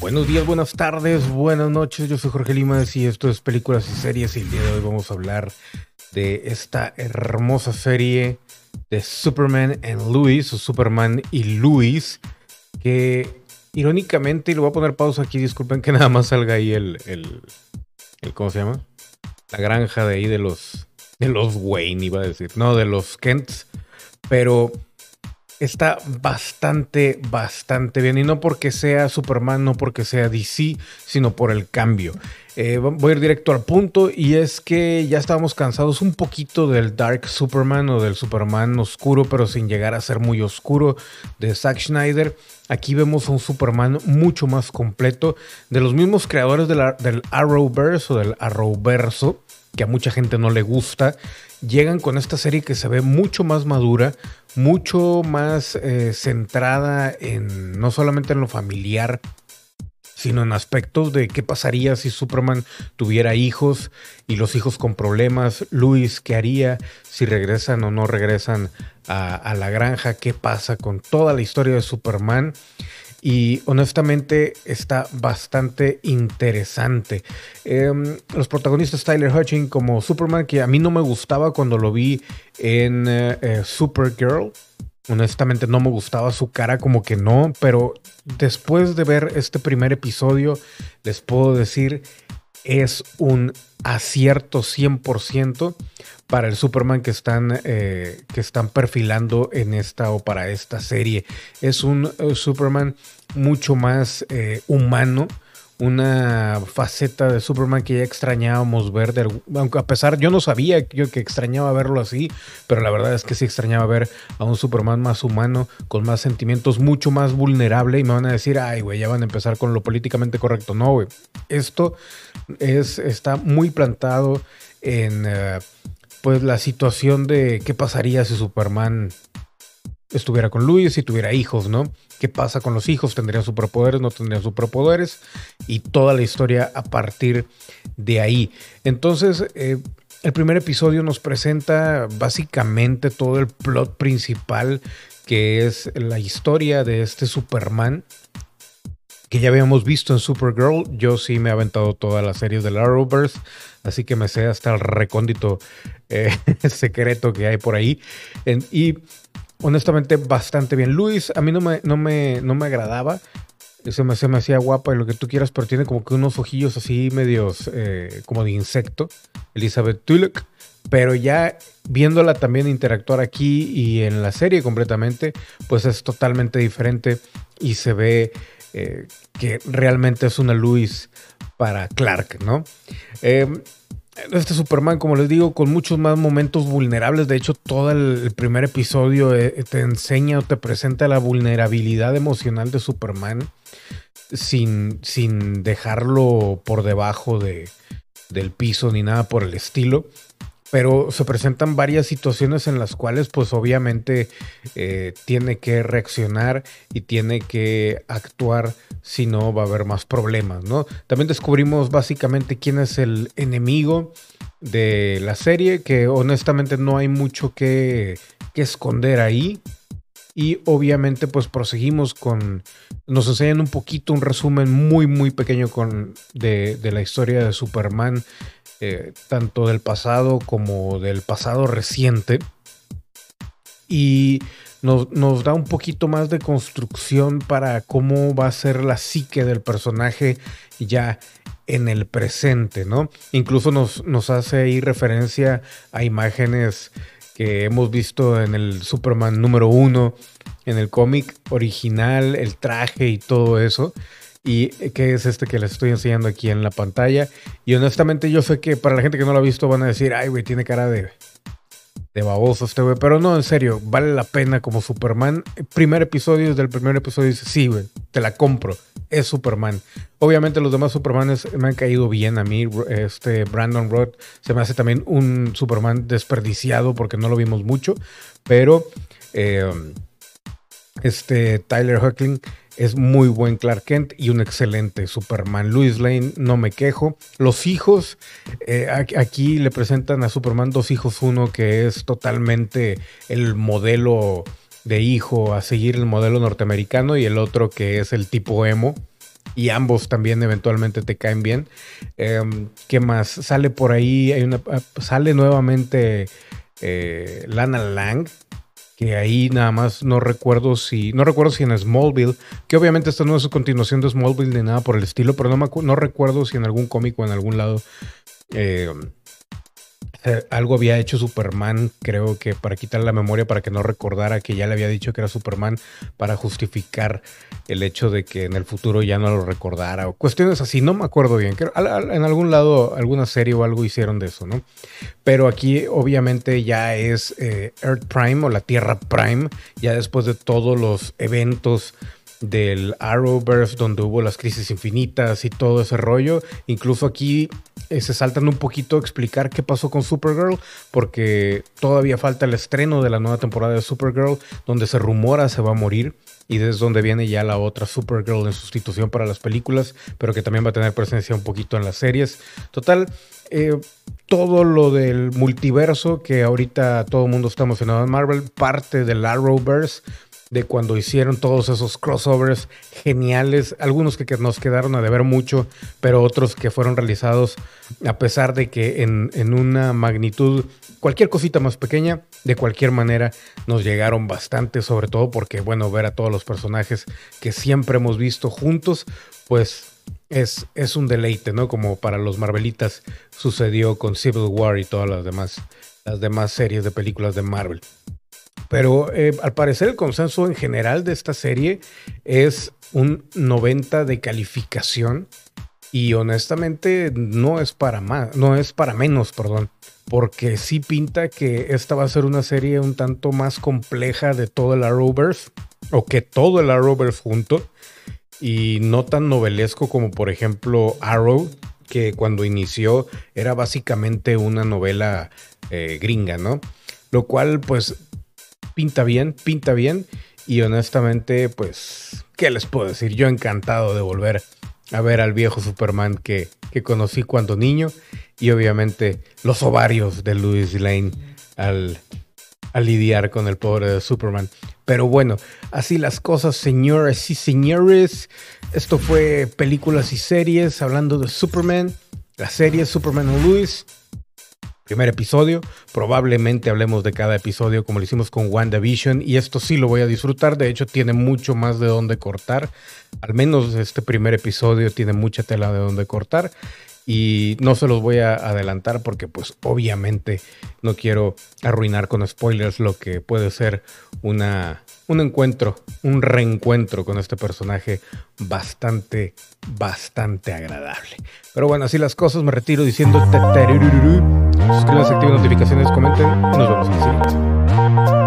Buenos días, buenas tardes, buenas noches. Yo soy Jorge Limas y esto es Películas y Series. Y el día de hoy vamos a hablar de esta hermosa serie de Superman and Louis, o Superman y Louis, que irónicamente, y le voy a poner pausa aquí, disculpen que nada más salga ahí el, el, el ¿cómo se llama? La granja de ahí de los, de los Wayne, iba a decir, no, de los Kents, pero está bastante, bastante bien. Y no porque sea Superman, no porque sea DC, sino por el cambio. Eh, voy a ir directo al punto y es que ya estábamos cansados un poquito del Dark Superman o del Superman oscuro, pero sin llegar a ser muy oscuro de Zack Schneider. Aquí vemos un Superman mucho más completo de los mismos creadores del Arrowverse o del Arrowverso, que a mucha gente no le gusta llegan con esta serie que se ve mucho más madura, mucho más eh, centrada en no solamente en lo familiar, sino en aspectos de qué pasaría si Superman tuviera hijos y los hijos con problemas, Luis, qué haría si regresan o no regresan a, a la granja, qué pasa con toda la historia de Superman y honestamente está bastante interesante. Em, los protagonistas Tyler Hutching como Superman, que a mí no me gustaba cuando lo vi en eh, eh, Supergirl. Honestamente no me gustaba su cara, como que no, pero después de ver este primer episodio, les puedo decir, es un acierto 100% para el Superman que están, eh, que están perfilando en esta o para esta serie. Es un eh, Superman mucho más eh, humano, una faceta de Superman que ya extrañábamos ver, aunque a pesar, yo no sabía yo que extrañaba verlo así, pero la verdad es que sí extrañaba ver a un Superman más humano, con más sentimientos, mucho más vulnerable y me van a decir, ay, güey, ya van a empezar con lo políticamente correcto. No, güey, esto es, está muy plantado en... Eh, pues la situación de qué pasaría si Superman estuviera con Luis, si tuviera hijos, ¿no? ¿Qué pasa con los hijos? ¿Tendrían superpoderes? ¿No tendrían superpoderes? Y toda la historia a partir de ahí. Entonces, eh, el primer episodio nos presenta básicamente todo el plot principal, que es la historia de este Superman que ya habíamos visto en Supergirl. Yo sí me he aventado todas las series del Arrowverse, así que me sé hasta el recóndito eh, secreto que hay por ahí. y honestamente bastante bien. Luis, a mí no me, no me, no me agradaba. Se me, se me hacía guapa y lo que tú quieras, pero tiene como que unos ojillos así medios eh, como de insecto. Elizabeth Tulloch. Pero ya viéndola también interactuar aquí y en la serie completamente, pues es totalmente diferente y se ve eh, que realmente es una Luis para Clark, ¿no? Eh, este Superman, como les digo, con muchos más momentos vulnerables. De hecho, todo el primer episodio eh, te enseña o te presenta la vulnerabilidad emocional de Superman sin, sin dejarlo por debajo de, del piso ni nada por el estilo pero se presentan varias situaciones en las cuales pues obviamente eh, tiene que reaccionar y tiene que actuar si no va a haber más problemas, ¿no? También descubrimos básicamente quién es el enemigo de la serie, que honestamente no hay mucho que, esconder ahí. Y obviamente pues proseguimos con, nos enseñan un poquito, un resumen muy muy pequeño con, de, de la historia de Superman eh, tanto del pasado como del pasado reciente. Y nos, nos, da un poquito más de construcción para cómo va a ser la psique del personaje ya en el presente, ¿no? Incluso nos, nos hace ahí referencia a imágenes que hemos visto en el Superman número uno, en el cómic original, el traje y todo eso y que es este que les estoy enseñando aquí en la pantalla. Y honestamente yo sé que para la gente que no lo ha visto van a decir, ay, güey, tiene cara de... de baboso este güey. Pero no, en serio, vale la pena como Superman. Primer episodio, desde el primer episodio dice, sí, güey, te la compro. Es Superman. Obviamente los demás Supermanes me han caído bien a mí. Este Brandon Roth se me hace también un Superman desperdiciado porque no lo vimos mucho. Pero eh, este Tyler Hoechlin es muy buen Clark Kent y un excelente Superman. Louis Lane, no me quejo. Los hijos, eh, aquí le presentan a Superman dos hijos, uno que es totalmente el modelo de hijo a seguir el modelo norteamericano y el otro que es el tipo emo. Y ambos también eventualmente te caen bien. Em, ¿Qué más? Sale por ahí, hay una, sale nuevamente eh, Lana Lang, que ahí nada más no recuerdo si, no recuerdo si en Smallville, que obviamente esta no es su continuación de Smallville ni nada por el estilo, pero no, me, no recuerdo si en algún cómic o en algún lado eh, eh, algo había hecho Superman, creo que para quitarle la memoria, para que no recordara que ya le había dicho que era Superman, para justificar el hecho de que en el futuro ya no lo recordara, o cuestiones así, no me acuerdo bien. en algún lado, alguna serie o algo hicieron de eso, ¿no? Pero aquí obviamente ya es eh, Earth Prime o la Tierra Prime, ya después de todos los eventos del Arrowverse donde hubo las crisis infinitas y todo ese rollo. Incluso aquí eh, se saltan un poquito a explicar qué pasó con Supergirl porque todavía falta el estreno de la nueva temporada de Supergirl donde se rumora se va a morir y desde donde viene ya la otra Supergirl en sustitución para las películas, pero que también va a tener presencia un poquito en las series. Total, eh, todo lo del multiverso que ahorita todo el mundo está emocionado en Marvel, parte del Arrowverse de cuando hicieron todos esos crossovers geniales, algunos que, nos quedaron a deber mucho, pero otros que fueron realizados a pesar de que en, en, una magnitud, cualquier cosita más pequeña, de cualquier manera nos llegaron bastante, sobre todo porque, bueno, ver a todos los personajes que siempre hemos visto juntos, pues es, es un deleite, ¿no? Como para los Marvelitas sucedió con Civil War y todas las demás, las demás series de películas de Marvel. Pero eh, al parecer el consenso en general de esta serie es un 90 de calificación y honestamente no es para más, no es para menos, perdón, porque sí pinta que esta va a ser una serie un tanto más compleja de todo el Arrowverse o que todo el Arrowverse junto y no tan novelesco como por ejemplo Arrow que cuando inició era básicamente una novela eh, gringa, ¿no? Lo cual pues pinta bien, pinta bien. Y honestamente, pues, ¿qué les puedo decir? Yo encantado de volver a ver al viejo Superman que, que conocí cuando niño. Y obviamente los ovarios de Louis Lane al, al lidiar con el pobre de Superman. Pero bueno, así las cosas, señores y señores. Esto fue películas y series hablando de Superman. La serie Superman o Louis primer episodio. Probablemente hablemos de cada episodio como lo hicimos con WandaVision y esto sí lo voy a disfrutar. De hecho, tiene mucho más de dónde cortar. Al menos este primer episodio tiene mucha tela de dónde cortar y no se los voy a adelantar porque pues obviamente no quiero arruinar con spoilers lo que puede ser una, un encuentro, un reencuentro con este personaje bastante, bastante agradable. Pero bueno, así las cosas, me retiro diciendo... Suscríbanse, activen notificaciones, comenten. Nos vemos en el siguiente.